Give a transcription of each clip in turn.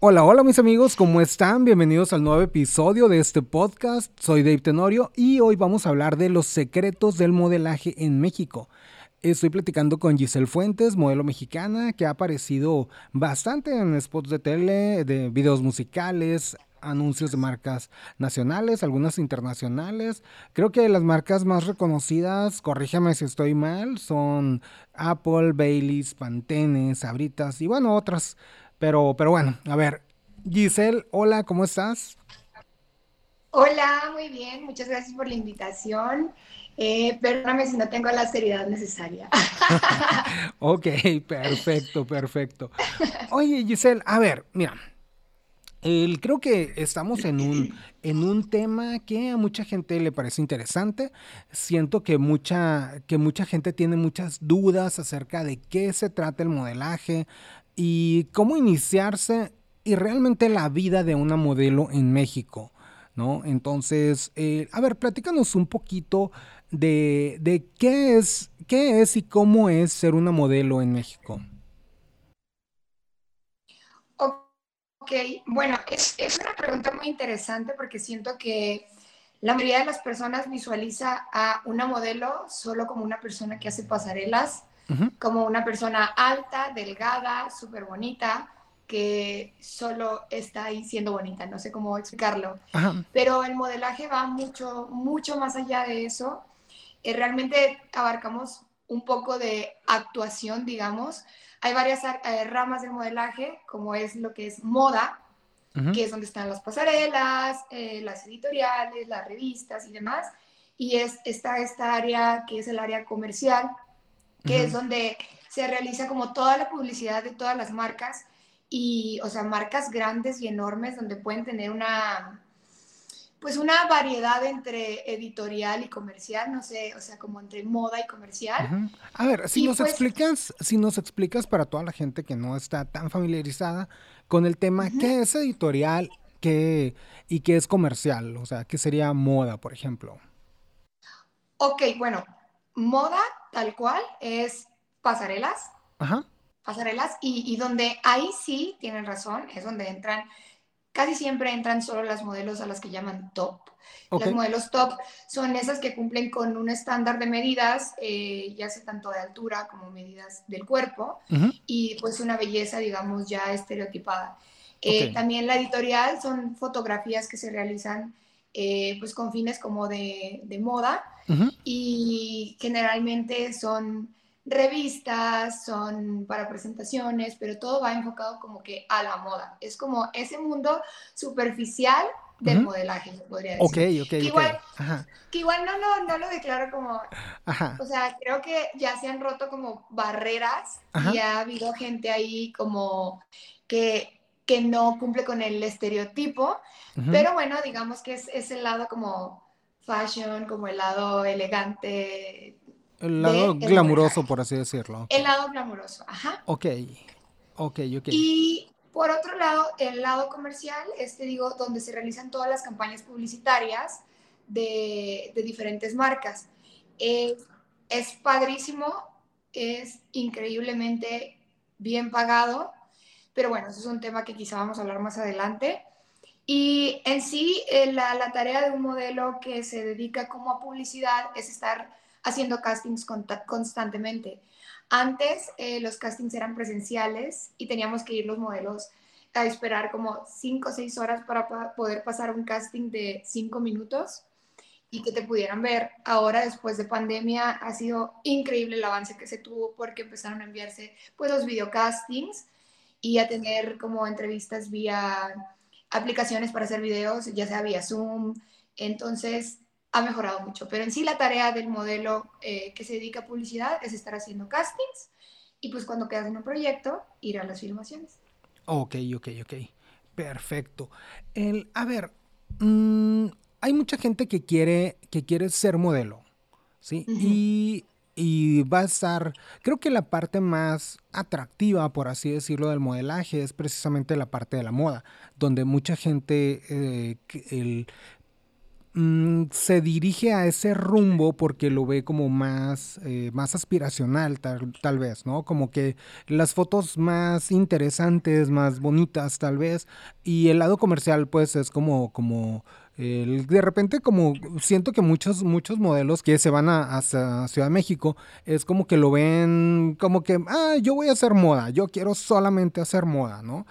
Hola, hola mis amigos, ¿cómo están? Bienvenidos al nuevo episodio de este podcast. Soy Dave Tenorio y hoy vamos a hablar de los secretos del modelaje en México. Estoy platicando con Giselle Fuentes, modelo mexicana, que ha aparecido bastante en spots de tele, de videos musicales, anuncios de marcas nacionales, algunas internacionales. Creo que las marcas más reconocidas, corrígeme si estoy mal, son Apple, Baileys, Pantene, Sabritas y bueno, otras. Pero, pero bueno, a ver, Giselle, hola, ¿cómo estás? Hola, muy bien, muchas gracias por la invitación. Eh, perdóname si no tengo la seriedad necesaria. ok, perfecto, perfecto. Oye, Giselle, a ver, mira, el, creo que estamos en un, en un tema que a mucha gente le parece interesante. Siento que mucha, que mucha gente tiene muchas dudas acerca de qué se trata el modelaje y cómo iniciarse y realmente la vida de una modelo en México. ¿no? Entonces, eh, a ver, platícanos un poquito de, de, qué, es, qué es y cómo es ser una modelo en México. Ok, bueno, es, es una pregunta muy interesante porque siento que la mayoría de las personas visualiza a una modelo solo como una persona que hace pasarelas, como una persona alta, delgada, súper bonita, que solo está ahí siendo bonita, no sé cómo explicarlo. Pero el modelaje va mucho, mucho más allá de eso. Eh, realmente abarcamos un poco de actuación, digamos, hay varias eh, ramas del modelaje, como es lo que es moda, que es donde están las pasarelas, eh, las editoriales, las revistas y demás. Y es, está esta área que es el área comercial, que es donde se realiza como toda la publicidad de todas las marcas y, o sea, marcas grandes y enormes donde pueden tener una, pues una variedad entre editorial y comercial, no sé, o sea, como entre moda y comercial. A ver, si nos pues explicas, si nos explicas para toda la gente que no está tan familiarizada con el tema, ¿qué es editorial qué, y qué es comercial? O sea, ¿qué sería moda, por ejemplo? Ok, bueno, moda tal cual es pasarelas. Ajá. Pasarelas y, y donde ahí sí tienen razón, es donde entran Casi siempre entran solo las modelos a las que llaman top. Las modelos top son esas que cumplen con un estándar de medidas, eh, ya sea tanto de altura como medidas del cuerpo, y pues una belleza, digamos, ya estereotipada. Eh, también la editorial son fotografías que se realizan eh, pues con fines como de, de moda y generalmente son revistas, son para presentaciones, pero todo va enfocado como que a la moda. Es como ese mundo superficial del modelaje, podría decir. Ok, ok, que igual, Que igual no, no, no, lo declaro como... O sea, creo que ya se han roto como barreras y ha habido gente ahí como que, que no cumple con el estereotipo, pero bueno, digamos que es, es el lado como fashion, como el lado elegante, el lado glamuroso, por así decirlo. El lado glamuroso, ajá. Ok, ok, ok. Y por otro lado, el lado comercial, este digo, donde se realizan todas las campañas publicitarias de, de diferentes marcas. es padrísimo, es increíblemente bien pagado, pero bueno, eso es un tema que quizá vamos a hablar más adelante. Y en sí, eh, la, la tarea de un modelo que se dedica como a publicidad es estar haciendo castings constantemente. Antes eh, los castings eran presenciales y teníamos que ir los modelos a esperar como 5 o 6 horas para poder pasar un casting de 5 minutos y que te pudieran ver. Ahora, después de pandemia, ha sido increíble el avance que se tuvo porque empezaron a enviarse pues los videocastings y a tener como entrevistas vía aplicaciones para hacer videos, ya sea vía Zoom. Entonces, ha mejorado mucho. Pero en sí la tarea del modelo eh, que se dedica a publicidad es estar haciendo castings y pues cuando quedas en un proyecto, ir a las filmaciones. Ok, ok, ok. Perfecto. El, a ver, mm, hay mucha gente que quiere, que quiere ser modelo, ¿sí? y, y, va a estar, creo que la parte más atractiva, por así decirlo, del modelaje es precisamente la parte de la moda, donde mucha gente, eh, mm, se dirige a ese rumbo porque lo ve como más, eh, más aspiracional, tal, tal, vez, ¿no? Como que las fotos más interesantes, más bonitas, tal vez, y el lado comercial, pues, es como, como de repente como siento que muchos, muchos modelos que se van a, Ciudad de México es como que lo ven como que, ah, yo voy a hacer moda, yo quiero solamente hacer moda, ¿no?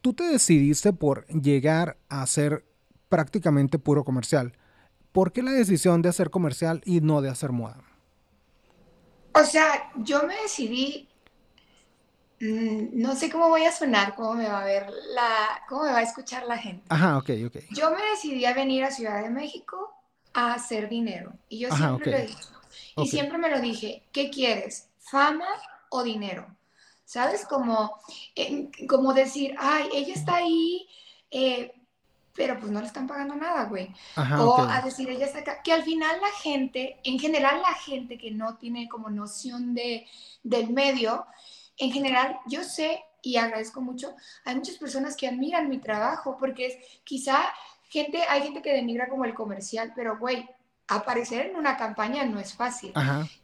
Tú te decidiste por llegar a hacer prácticamente puro comercial. ¿Por qué la decisión de hacer comercial y no de hacer moda? O sea, yo me decidí no sé cómo voy a sonar, cómo me va a ver la, cómo me va a escuchar la gente. Ajá, ok, ok. Yo me decidí a venir a Ciudad de México a hacer dinero. Y yo siempre lo dije. Y siempre me lo dije, ¿qué quieres? ¿Fama o dinero? ¿Sabes? Como, como decir, ay, ella está ahí, eh, pero pues no le están pagando nada, güey. o a decir, ella está acá. Que al final la gente, en general la gente que no tiene como noción de, del medio, en general, yo sé y agradezco mucho, hay muchas personas que admiran mi trabajo porque es quizá gente, hay gente que denigra como el comercial, pero güey, aparecer en una campaña no es fácil,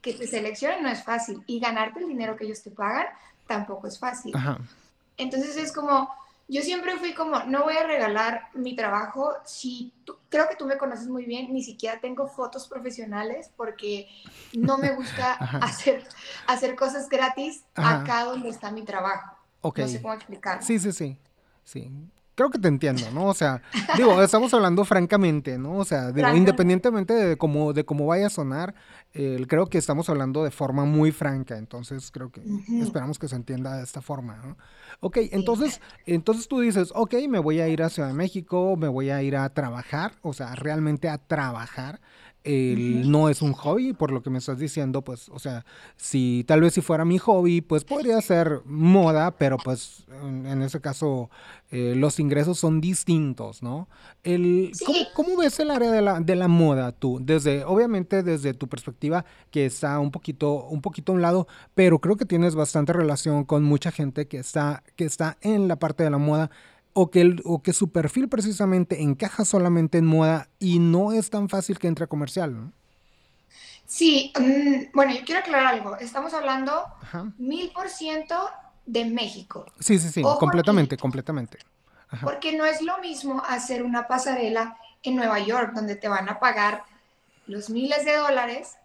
que te seleccionen no es fácil y ganarte el dinero que ellos te pagan tampoco es fácil. Entonces es como, yo siempre fui como, no voy a regalar mi trabajo. Si creo que tú me conoces muy bien, ni siquiera tengo fotos profesionales porque no me gusta hacer, hacer cosas gratis acá donde está mi trabajo. No sé cómo explicar. Sí, sí, sí. Sí creo que te entiendo, ¿no? O sea, digo, estamos hablando francamente, ¿no? O sea, independientemente de cómo, de cómo vaya a sonar, creo que estamos hablando de forma muy franca, entonces creo que esperamos que se entienda de esta forma, ¿no? Ok, entonces, entonces tú dices, ok, me voy a ir a Ciudad de México, me voy a ir a trabajar, o sea, realmente a trabajar no es un hobby, por lo que me estás diciendo, pues, o sea, si tal vez si fuera mi hobby, pues podría ser moda, pero pues en, ese caso eh, los ingresos son distintos, ¿no? El, ¿cómo, ves el área de la, de la moda tú? Desde, obviamente desde tu perspectiva, que está un poquito, un poquito a un lado, pero creo que tienes bastante relación con mucha gente que está, que está en la parte de la moda o que, o que su perfil precisamente encaja solamente en moda y no es tan fácil que entre a comercial, ¿no? Sí, mm, bueno, yo quiero aclarar algo. Estamos hablando mil por ciento de México. Sí, sí, sí, completamente, completamente. Porque no es lo mismo hacer una pasarela en Nueva York, donde te van a pagar los miles de dólares,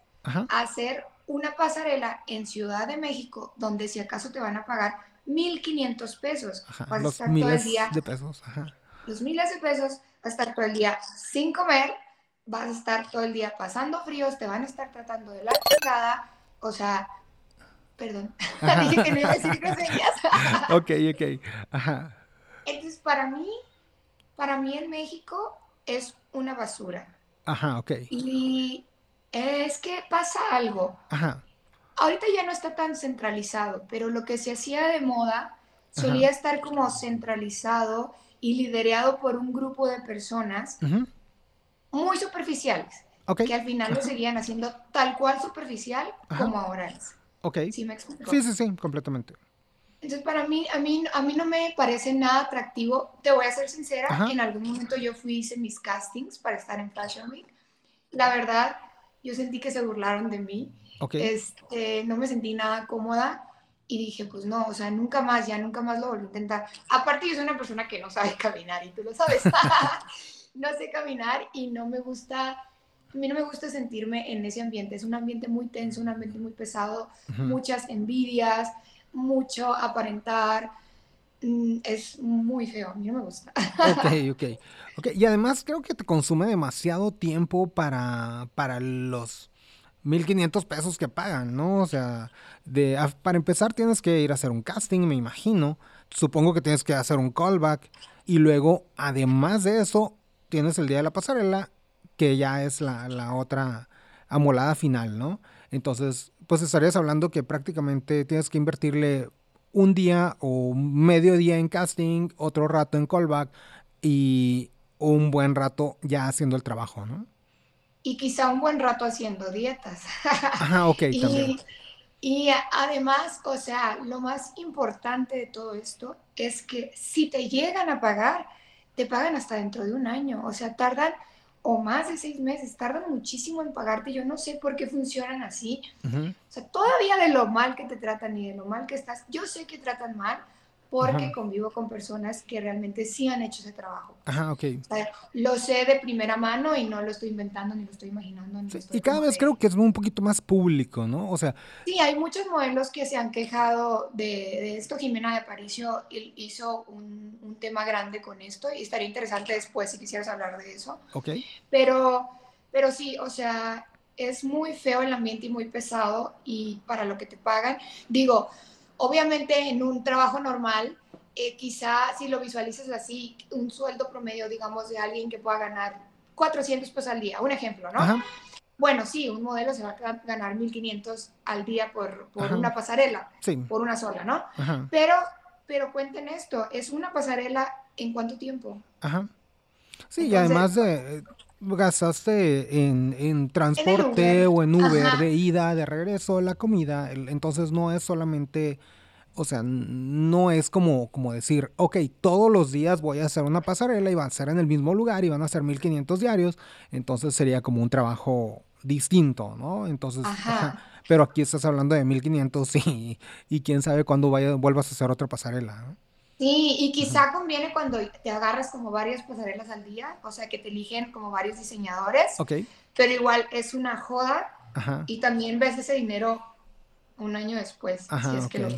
hacer una pasarela en Ciudad de México, donde si acaso te van a pagar 1.500 pesos. vas los a estar todo el día. De pesos. Los miles de pesos, vas a estar todo el día sin comer, vas a estar todo el día pasando fríos, te van a estar tratando de la chingada. O sea, perdón, dije que no iba a decir groserías. ok, ok. Ajá. Entonces, para mí, para mí en México es una basura. Ajá, ok. Y es que pasa algo. Ajá ahorita ya no está tan centralizado, pero lo que se hacía de moda solía estar como centralizado y liderado por un grupo de personas muy superficiales, que al final lo seguían haciendo tal cual superficial como ahora es. Ok. ¿Sí me explico? Sí, sí, sí, completamente. Entonces, para mí, a mí, a mí no me parece nada atractivo. Te voy a ser sincera, en algún momento yo fui, hice mis castings para estar en Fashion Week. La verdad, yo sentí que se burlaron de mí este, no me sentí nada cómoda y dije, pues no, o sea, nunca más, ya nunca más lo volví a intentar. Aparte, yo soy una persona que no sabe caminar y tú lo sabes. no sé caminar y no me gusta, a mí no me gusta sentirme en ese ambiente. Es un ambiente muy tenso, un ambiente muy pesado, muchas envidias, mucho aparentar. Mm, es muy feo, a mí no me gusta. ok, ok. Ok, y además creo que te consume demasiado tiempo para, para los 1500 pesos que pagan, ¿no? O sea, de, para empezar tienes que ir a hacer un casting, me imagino. Supongo que tienes que hacer un callback. Y luego, además de eso, tienes el día de la pasarela, que ya es la, la otra amolada final, ¿no? Entonces, pues estarías hablando que prácticamente tienes que invertirle un día o medio día en casting, otro rato en callback y un buen rato ya haciendo el trabajo, ¿no? Y quizá un buen rato haciendo dietas. Ajá, ok, y, también. Y además, o sea, lo más importante de todo esto es que si te llegan a pagar, te pagan hasta dentro de un año. O sea, tardan o más de seis meses, tardan muchísimo en pagarte, yo no sé por qué funcionan así. O sea, todavía de lo mal que te tratan y de lo mal que estás, yo sé que tratan mal, porque convivo con personas que realmente sí han hecho ese trabajo. Ajá, ok. lo sé de primera mano y no lo estoy inventando ni lo estoy imaginando. y cada vez creo que es un poquito más público, ¿no? O sea... Sí, hay muchos modelos que se han quejado de, esto. Jimena de Aparicio hizo un, un, tema grande con esto y estaría interesante después si quisieras hablar de eso. Ok. Pero, pero sí, o sea, es muy feo el ambiente y muy pesado y para lo que te pagan. Digo, Obviamente en un trabajo normal, eh, quizá si lo visualizas así, un sueldo promedio, digamos, de alguien que pueda ganar 400 pesos al día, un ejemplo, ¿no? Bueno, sí, un modelo se va a ganar 1.500 al día por, por una pasarela, por una sola, ¿no? Pero, pero cuenten esto, es una pasarela en cuánto tiempo. Ajá. Sí, y además de, gastaste en, en transporte o en Uber de ida, de regreso, la comida. Entonces no es solamente, o sea, no es como, como decir, ok, todos los días voy a hacer una pasarela y va a ser en el mismo lugar y van a ser 1500 diarios. Entonces sería como un trabajo distinto, ¿no? Entonces, pero aquí estás hablando de 1500 y, y quién sabe cuándo vaya, vuelvas a hacer otra pasarela. ¿no? Sí, y quizá conviene cuando te agarras como varias pasarelas al día, o sea, que te eligen como varios diseñadores. Ok. Pero igual es una joda y también ves ese dinero un año después. Ajá, es que lo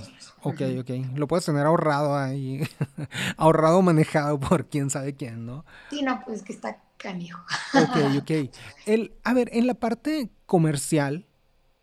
ok, ok. Lo puedes tener ahorrado ahí, ahorrado, manejado por quién sabe quién, ¿no? Sí, no, pues que está canijo. ok, ok. El, a ver, en la parte comercial,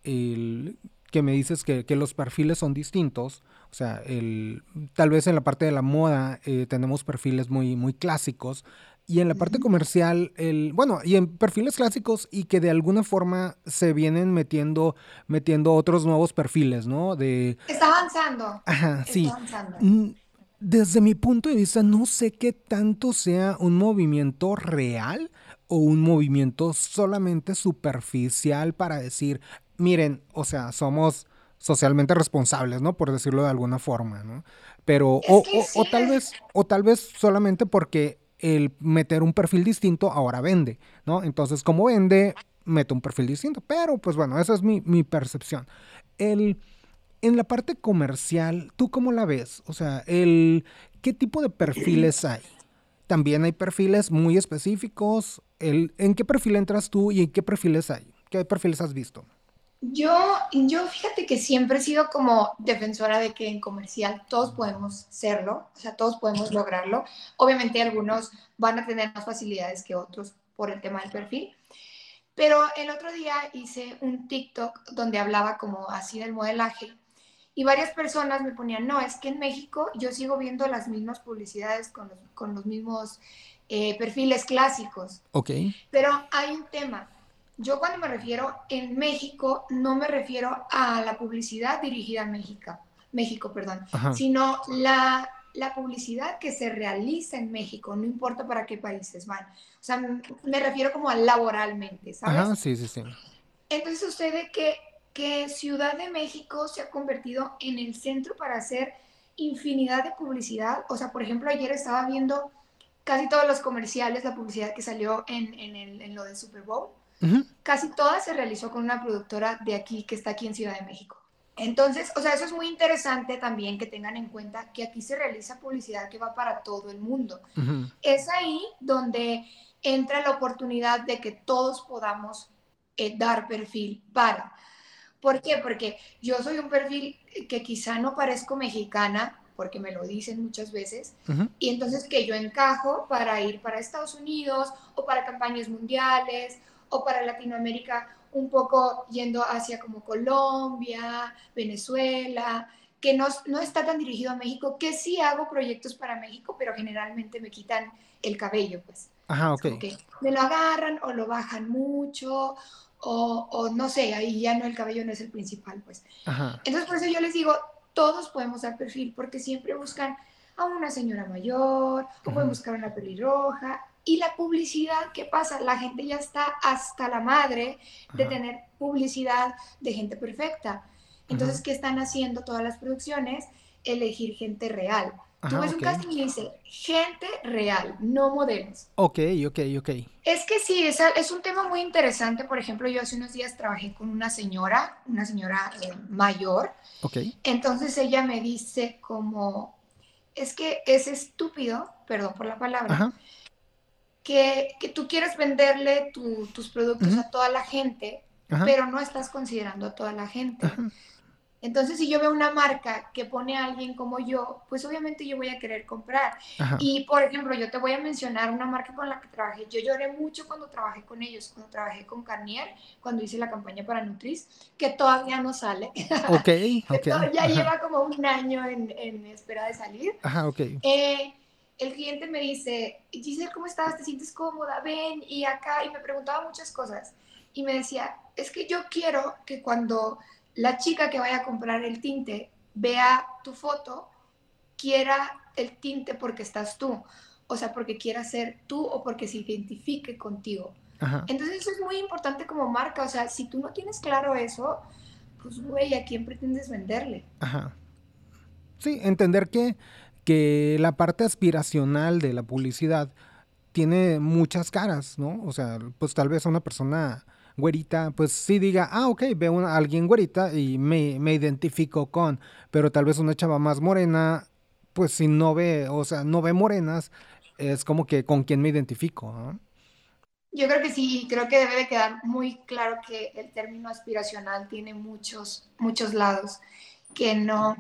el, que me dices que, que los perfiles son distintos, o sea, el, tal vez en la parte de la moda eh, tenemos perfiles muy, muy clásicos y en la parte comercial, el, bueno, y en perfiles clásicos y que de alguna forma se vienen metiendo, metiendo otros nuevos perfiles, ¿no? De, Está avanzando. Ajá, sí. Mm, desde mi punto de vista, no sé qué tanto sea un movimiento real o un movimiento solamente superficial para decir, miren, o sea, somos socialmente responsables, ¿no? Por decirlo de alguna forma, ¿no? Pero, o, o, tal vez, o tal vez solamente porque el meter un perfil distinto ahora vende, ¿no? Entonces, como vende, meto un perfil distinto. Pero, pues bueno, esa es mi, mi percepción. El, en la parte comercial, ¿tú cómo la ves? O sea, el, ¿qué tipo de perfiles hay? También hay perfiles muy específicos. El, ¿En qué perfil entras tú y en qué perfiles hay? ¿Qué perfiles has visto? Yo, yo fíjate que siempre he sido como defensora de que en comercial todos podemos serlo, o sea, todos podemos lograrlo. Obviamente algunos van a tener más facilidades que otros por el tema del perfil. Pero el otro día hice un TikTok donde hablaba como así del modelaje y varias personas me ponían, no, es que en México yo sigo viendo las mismas publicidades con los, con los mismos eh, perfiles clásicos. Ok. Pero hay un tema yo cuando me refiero en México, no me refiero a la publicidad dirigida a México, México, perdón, sino la, la publicidad que se realiza en México, no importa para qué países van. O sea, me refiero como a laboralmente, ¿sabes? Ajá, sí, sí, sí. Entonces sucede que, que Ciudad de México se ha convertido en el centro para hacer infinidad de publicidad. O sea, por ejemplo, ayer estaba viendo casi todos los comerciales, la publicidad que salió en, en, el, en lo del Super Bowl Casi toda se realizó con una productora de aquí, que está aquí en Ciudad de México. Entonces, o sea, eso es muy interesante también que tengan en cuenta que aquí se realiza publicidad que va para todo el mundo. Es ahí donde entra la oportunidad de que todos podamos eh, dar perfil para. ¿Por qué? Porque yo soy un perfil que quizá no parezco mexicana, porque me lo dicen muchas veces, y entonces que yo encajo para ir para Estados Unidos o para campañas mundiales o para Latinoamérica un poco yendo hacia como Colombia, Venezuela, que no, no está tan dirigido a México, que sí hago proyectos para México, pero generalmente me quitan el cabello, pues. Ajá, ok. me lo agarran o lo bajan mucho, o, o, no sé, ahí ya no el cabello no es el principal, pues. Ajá. Entonces, por eso yo les digo, todos podemos dar perfil, porque siempre buscan a una señora mayor, o pueden buscar una pelirroja, y la publicidad, ¿qué pasa? La gente ya está hasta la madre de tener publicidad de gente perfecta. Entonces, ¿qué están haciendo todas las producciones? Elegir gente real. Tú ves un casting y dice, gente real, no modelos. Ok, ok, ok. Es que sí, es, es un tema muy interesante. Por ejemplo, yo hace unos días trabajé con una señora, una señora eh, mayor. Ok. Entonces ella me dice como, es que es estúpido, perdón por la palabra, que, que, tú quieres venderle tus productos a toda la gente, pero no estás considerando a toda la gente. Entonces, si yo veo una marca que pone a alguien como yo, pues obviamente yo voy a querer comprar. Y, por ejemplo, yo te voy a mencionar una marca con la que trabajé. Yo lloré mucho cuando trabajé con ellos, cuando trabajé con Carnier, cuando hice la campaña para Nutris, que todavía no sale. Ok, ya lleva como un año en, espera de salir. Ajá, ok. Eh, el cliente me dice, Giselle, ¿cómo estás? ¿Te sientes cómoda? Ven, y acá, y me preguntaba muchas cosas. Y me decía, es que yo quiero que cuando la chica que vaya a comprar el tinte vea tu foto, quiera el tinte porque estás tú, o sea, porque quiera ser tú o porque se identifique contigo. Entonces eso es muy importante como marca, o sea, si tú no tienes claro eso, pues güey, ¿a quién pretendes venderle? Ajá. Sí, entender que, que la parte aspiracional de la publicidad tiene muchas caras, ¿no? O sea, pues tal vez una persona güerita, pues sí diga, ah, ok, veo a alguien güerita y me, me identifico con, pero tal vez una chava más morena, pues si no ve, o sea, no ve morenas, es como que con quién me identifico. Yo creo que sí, creo que debe de quedar muy claro que el término aspiracional tiene muchos, muchos lados, que no,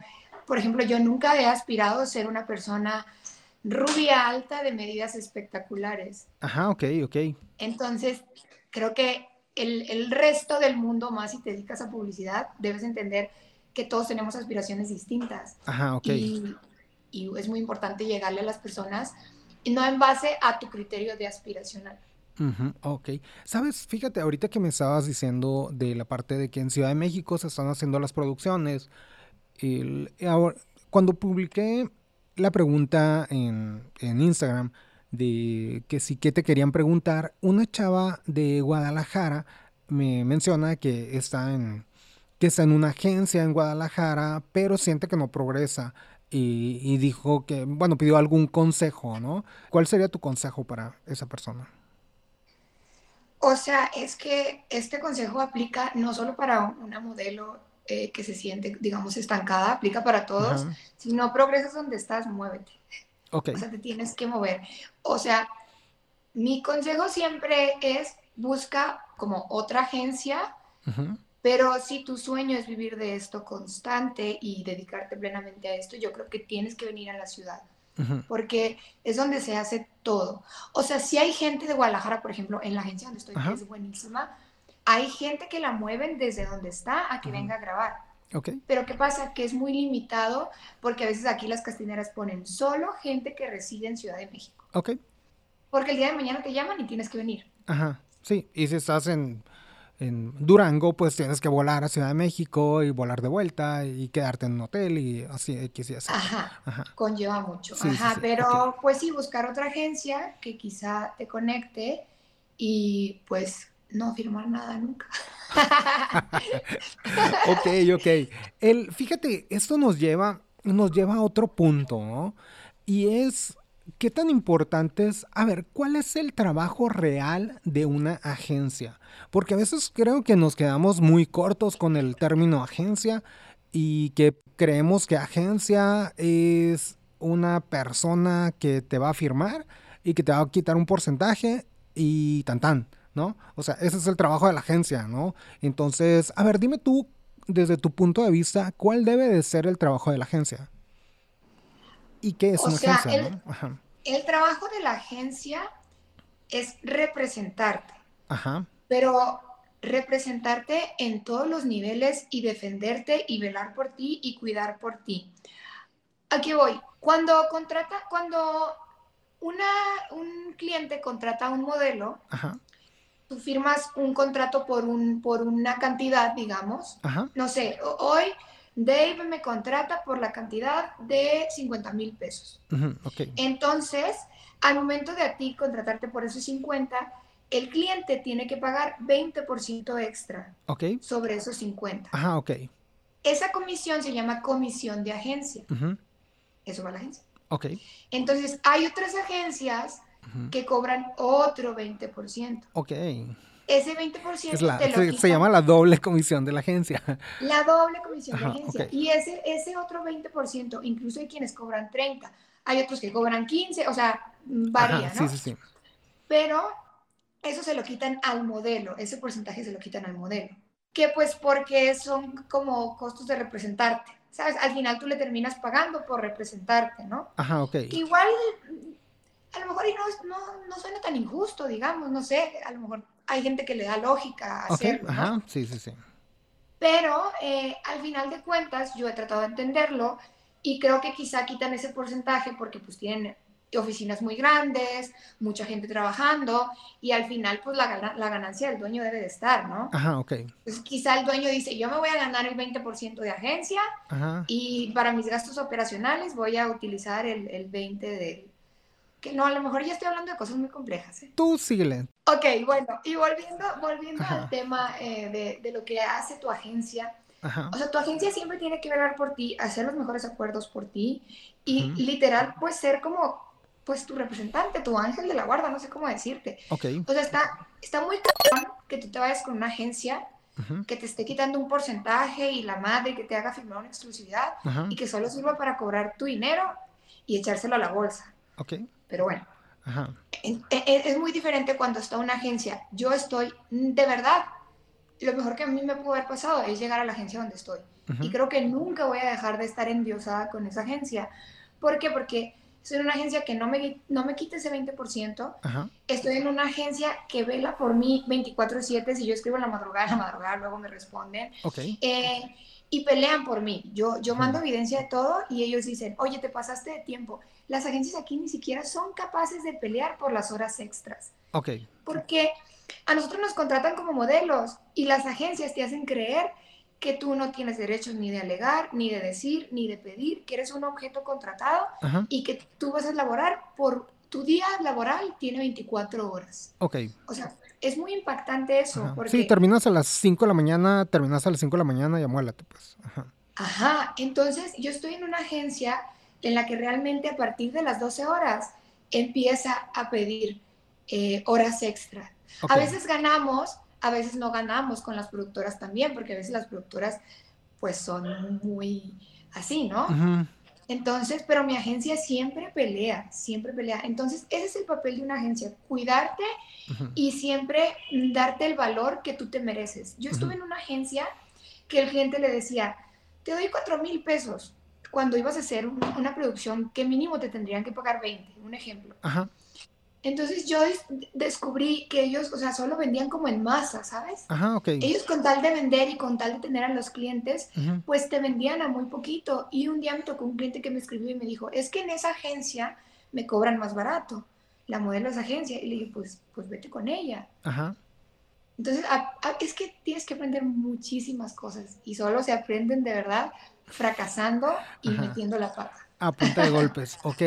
por ejemplo, yo nunca he aspirado a ser una persona rubia alta de medidas espectaculares. Ajá, ok, ok. Entonces, creo que el, resto del mundo, más si te dedicas a publicidad, debes entender que todos tenemos aspiraciones distintas. Ajá, ok. Y, es muy importante llegarle a las personas no en base a tu criterio de aspiracional. ok. Sabes, fíjate, ahorita que me estabas diciendo de la parte de que en Ciudad de México se están haciendo las producciones, cuando publiqué la pregunta en, Instagram, de que sí que te querían preguntar. Una chava de Guadalajara me menciona que está en que está en una agencia en Guadalajara, pero siente que no progresa y, dijo que, bueno, pidió algún consejo, ¿no? ¿Cuál sería tu consejo para esa persona? O sea, es que este consejo aplica no solo para una modelo eh, que se siente, digamos, estancada, aplica para todos. Si no progresas donde estás, muévete. O sea, te tienes que mover. O sea, mi consejo siempre es busca como otra agencia, pero si tu sueño es vivir de esto constante y dedicarte plenamente a esto, yo creo que tienes que venir a la ciudad. Porque es donde se hace todo. O sea, si hay gente de Guadalajara, por ejemplo, en la agencia donde estoy, que es buenísima, hay gente que la mueven desde donde está a que venga a grabar. Pero ¿qué pasa? Que es muy limitado porque a veces aquí las castineras ponen solo gente que reside en Ciudad de México. Ok. Porque el día de mañana te llaman y tienes que venir. Ajá, sí. Y si estás en, en Durango, pues tienes que volar a Ciudad de México y volar de vuelta y quedarte en un hotel y así, así. Ajá, Ajá. conlleva mucho. Ajá, pero pues sí, buscar otra agencia que quizá te conecte y pues no firmar nada nunca. ok, ok. El, fíjate, esto nos lleva, nos lleva a otro punto, ¿no? Y es, ¿qué tan importante es, a ver, cuál es el trabajo real de una agencia? Porque a veces creo que nos quedamos muy cortos con el término agencia y que creemos que agencia es una persona que te va a firmar y que te va a quitar un porcentaje y tan tan. ¿No? O sea, ese es el trabajo de la agencia, ¿no? Entonces, a ver, dime tú, desde tu punto de vista, ¿cuál debe de ser el trabajo de la agencia? ¿Y qué es una agencia? El, el trabajo de la agencia es representarte. Ajá. Pero representarte en todos los niveles y defenderte y velar por ti y cuidar por ti. Aquí voy. Cuando contrata, cuando una, un cliente contrata un modelo, Ajá tú firmas un contrato por, un, por una cantidad, digamos. No sé, hoy Dave me contrata por la cantidad de 50 mil pesos. Entonces, al momento de a ti contratarte por esos 50, el cliente tiene que pagar 20% extra sobre esos 50. Ajá, ok. Esa comisión se llama comisión de agencia. Eso va a la agencia. Ok. Entonces, hay otras agencias que cobran otro 20%. Ok. Ese 20% Es la, te lo se, llama la doble comisión de la agencia. La doble comisión Ajá, de agencia. ok. Y ese, ese otro 20%, incluso hay quienes cobran 30, hay otros que cobran 15, o sea, mm, varía, Ajá, ¿no? Sí, sí, sí. Pero eso se lo quitan al modelo, ese porcentaje se lo quitan al modelo. Que pues porque son como costos de representarte, ¿sabes? Al final tú le terminas pagando por representarte, ¿no? Ajá, ok. Igual, a lo mejor y no, no, no suena tan injusto, digamos, no sé, a lo mejor hay gente que le da lógica a Ok, hacerlo, ¿no? ajá, sí, sí, sí. Pero eh, al final de cuentas yo he tratado de entenderlo y creo que quizá quitan ese porcentaje porque pues tienen oficinas muy grandes, mucha gente trabajando y al final pues la, la ganancia del dueño debe de estar, ¿no? Ajá, ok. Entonces quizá el dueño dice, yo me voy a ganar el 20% de agencia Ajá. y para mis gastos operacionales voy a utilizar el, el 20% de... Que no, a lo mejor ya estoy hablando de cosas muy complejas. ¿eh? Tú síguele. Ok, bueno, y volviendo, volviendo Ajá. al tema eh, de, de lo que hace tu agencia, Ajá. o sea, tu agencia siempre tiene que velar por ti, hacer los mejores acuerdos por ti y literal, pues ser como, pues tu representante, tu ángel de la guarda, no sé cómo decirte. Ok. O sea, está, está muy cabrón que tú te vayas con una agencia que te esté quitando un porcentaje y la madre que te haga firmar una exclusividad y que solo sirva para cobrar tu dinero y echárselo a la bolsa. Ok. Pero bueno, Ajá. en- e- es muy diferente cuando está una agencia. Yo estoy, mm, de verdad, lo mejor que a mí me pudo haber pasado es llegar a la agencia donde estoy. Ujú. Y creo que nunca voy a dejar de estar endiosada con esa agencia. ¿Por qué? Porque soy una agencia que no me, no me quita ese 20%. Ajá. Estoy en una agencia que vela por mí 24/7. Si yo escribo en la madrugada, en la madrugada luego me responden. Ok. Eh, y pelean por mí. Yo, yo mando evidencia de todo y ellos dicen, oye, te pasaste de tiempo. Las agencias aquí ni siquiera son capaces de pelear por las horas extras. Ok. Porque a nosotros nos contratan como modelos y las agencias te hacen creer que tú no tienes derechos ni de alegar, ni de decir, ni de pedir, que eres un objeto contratado Ajá. y que tú vas a laborar por tu día laboral tiene 24 horas. Ok. O sea, es muy impactante eso Ajá. porque Sí, terminas a las 5 de la mañana, terminas a las 5 de la mañana y amuélate, pues. Ajá. Ajá, entonces yo estoy en una agencia en la que realmente a partir de las 12 horas empieza a pedir eh, horas extra. A veces ganamos, a veces no ganamos con las productoras también, porque a veces las productoras pues son muy así, ¿no? Ujú. Entonces, pero mi agencia siempre pelea, siempre pelea. Entonces, ese es el papel de una agencia, cuidarte y siempre darte el valor que tú te mereces. Yo estuve en una agencia que el cliente le decía, te doy cuatro mil pesos cuando ibas a hacer un- una producción que mínimo te tendrían que pagar 20, un ejemplo. Ajá. Entonces yo des- descubrí que ellos, o sea, solo vendían como en masa, ¿sabes? Ajá, ok. Ellos con tal de vender y con tal de tener a los clientes, pues te vendían a muy poquito. Y un día me tocó un cliente que me escribió y me dijo, es que en esa agencia me cobran más barato. La modelo es agencia. Y le dije, pues, pues vete con ella. Ajá. Entonces, a- a- es que tienes que aprender muchísimas cosas y solo se aprenden de verdad fracasando y Ajá. metiendo la pata. A punta de golpes. Ok.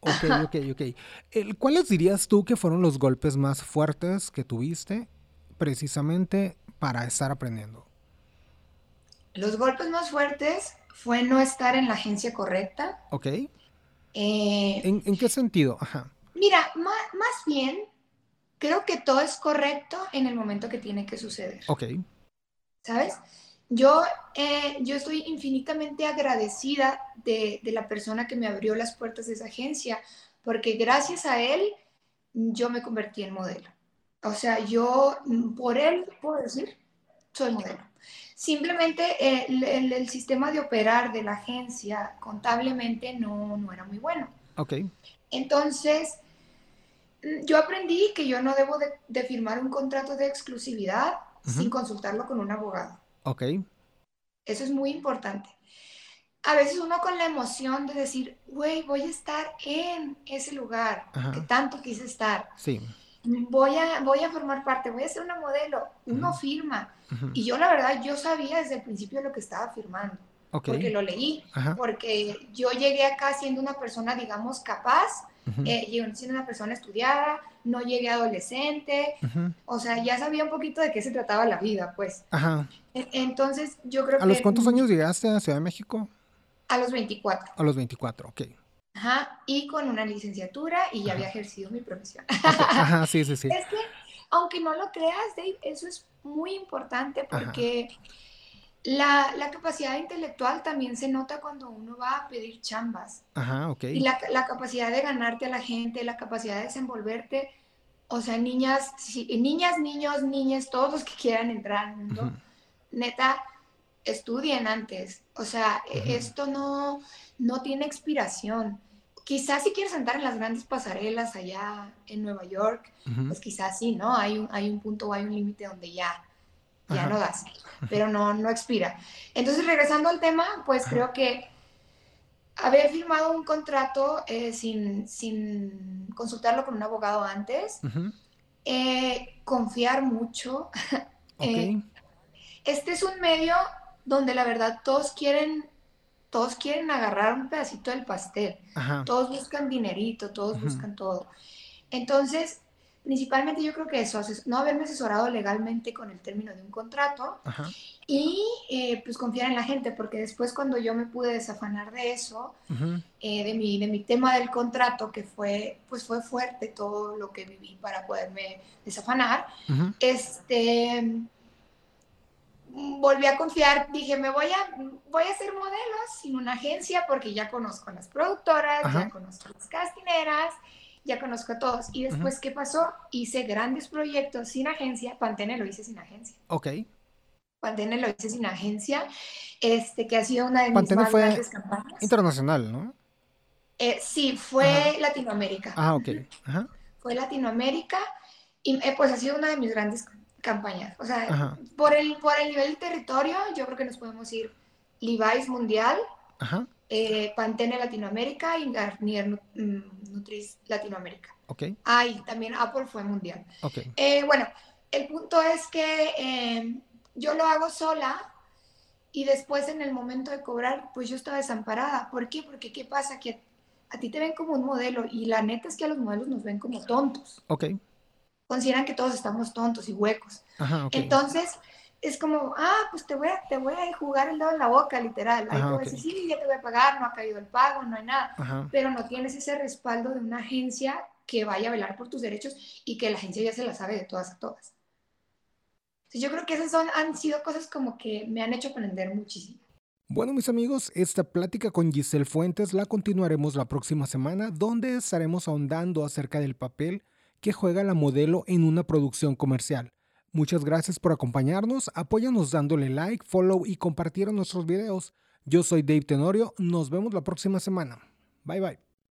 Ok, ok, ok. ¿Cuáles dirías tú que fueron los golpes más fuertes que tuviste precisamente para estar aprendiendo? Los golpes más fuertes fue no estar en la agencia correcta. Ok. Eh, ¿En, en qué sentido? Ajá. mira, ma- más bien, creo que todo es correcto en el momento que tiene que suceder. Ok. ¿sabes? Yo, eh, yo estoy infinitamente agradecida de, de la persona que me abrió las puertas de esa agencia, porque gracias a él yo me convertí en modelo. O sea, yo mm, por él puedo decir, soy modelo. Simplemente eh, el, el- el sistema de operar de la agencia contablemente no, no era muy bueno. Ok. Entonces, mm, yo aprendí que yo no debo de, de firmar un contrato de exclusividad sin consultarlo con un abogado. Ok. Eso es muy importante. A veces uno con la emoción de decir, güey, voy a estar en ese lugar Ajá. que tanto quise estar. Sí. Voy a, voy a formar parte, voy a ser una modelo. Uno firma. Y yo la verdad, yo sabía desde el principio lo que estaba firmando, Ok. porque lo leí, Ajá. porque yo llegué acá siendo una persona, digamos, capaz, Ujú. eh, siendo una persona estudiada, no llegué adolescente, o sea, ya sabía un poquito de qué se trataba la vida, pues. Ajá. Entonces, yo creo ¿A los que cuántos años llegaste a Ciudad de México? a los 24. A los 24, ok. Ajá, y con una licenciatura y ya había ejercido mi profesión. Ajá, sí, sí, sí. Es que, aunque no lo creas, Dave, eso es muy importante porque la, la, capacidad intelectual también se nota cuando uno va a pedir chambas. Ajá, ok. Y la, la capacidad de ganarte a la gente, la capacidad de desenvolverte. O sea, niñas, niñas, niños, niñas, todos los que quieran entrar al mundo, neta, estudien antes. O sea, e, esto no, no tiene expiración. Quizás si quieres entrar en las grandes pasarelas allá en Nueva York, pues quizás sí, ¿no? Hay un, hay un punto o hay un límite donde ya, ya no das, pero no, no expira. Entonces, regresando al tema, pues creo que haber firmado un contrato eh, sin, sin, consultarlo con un abogado antes, eh, confiar mucho. Eh, este es un medio donde la verdad todos quieren, todos quieren agarrar un pedacito del pastel, todos buscan dinerito, todos buscan todo. Entonces, principalmente yo creo que eso, no haberme asesorado legalmente con el término de un contrato y eh, pues confiar en la gente, porque después cuando yo me pude desafanar de eso, eh, de, mi, de mi tema del contrato, que fue, pues fue fuerte todo lo que viví para poderme desafanar, este volví a confiar, dije, me voy a, voy a hacer modelos sin una agencia porque ya conozco a las productoras, ya conozco a las castineras, ya conozco a todos. Y después, ¿qué pasó? Hice grandes proyectos sin agencia, Pantene lo hice sin agencia. Ok. Pantene lo hice sin agencia, este, que ha sido una de mis más grandes campañas. Internacional, ¿no? Eh, sí, fue Latinoamérica. Ah, ok. Fue Latinoamérica y eh, pues ha sido una de mis grandes campañas. O sea, por el, por el nivel de territorio, yo creo que nos podemos ir Levi's Mundial, eh, Pantene Latinoamérica y Garnier mm, Nutris Latinoamérica. Ok. Ah, también Apple fue mundial. Ok. Eh, bueno, el punto es que em, yo lo hago sola y después en el momento de cobrar, pues yo estaba desamparada. ¿Por qué? Porque ¿qué pasa? Que a ti te ven como un modelo y la neta es que a los modelos nos ven como tontos. Ok consideran que todos estamos tontos y huecos. Entonces, es como, ah, pues te voy, a, te voy a jugar el dedo en la boca, literal. Ahí te voy a decir, sí, ya te voy a pagar, no ha caído el pago, no hay nada. Pero no tienes ese respaldo de una agencia que vaya a velar por tus derechos y que la agencia ya se la sabe de todas a todas. Entonces, yo creo que esas son, han sido cosas como que me han hecho aprender muchísimo. Bueno, mis amigos, esta plática con Giselle Fuentes la continuaremos la próxima semana, donde estaremos ahondando acerca del papel que juega la modelo en una producción comercial. Muchas gracias por acompañarnos, apóyanos dándole like, follow y compartir nuestros videos. Yo soy Dave Tenorio, nos vemos la próxima semana. Bye bye.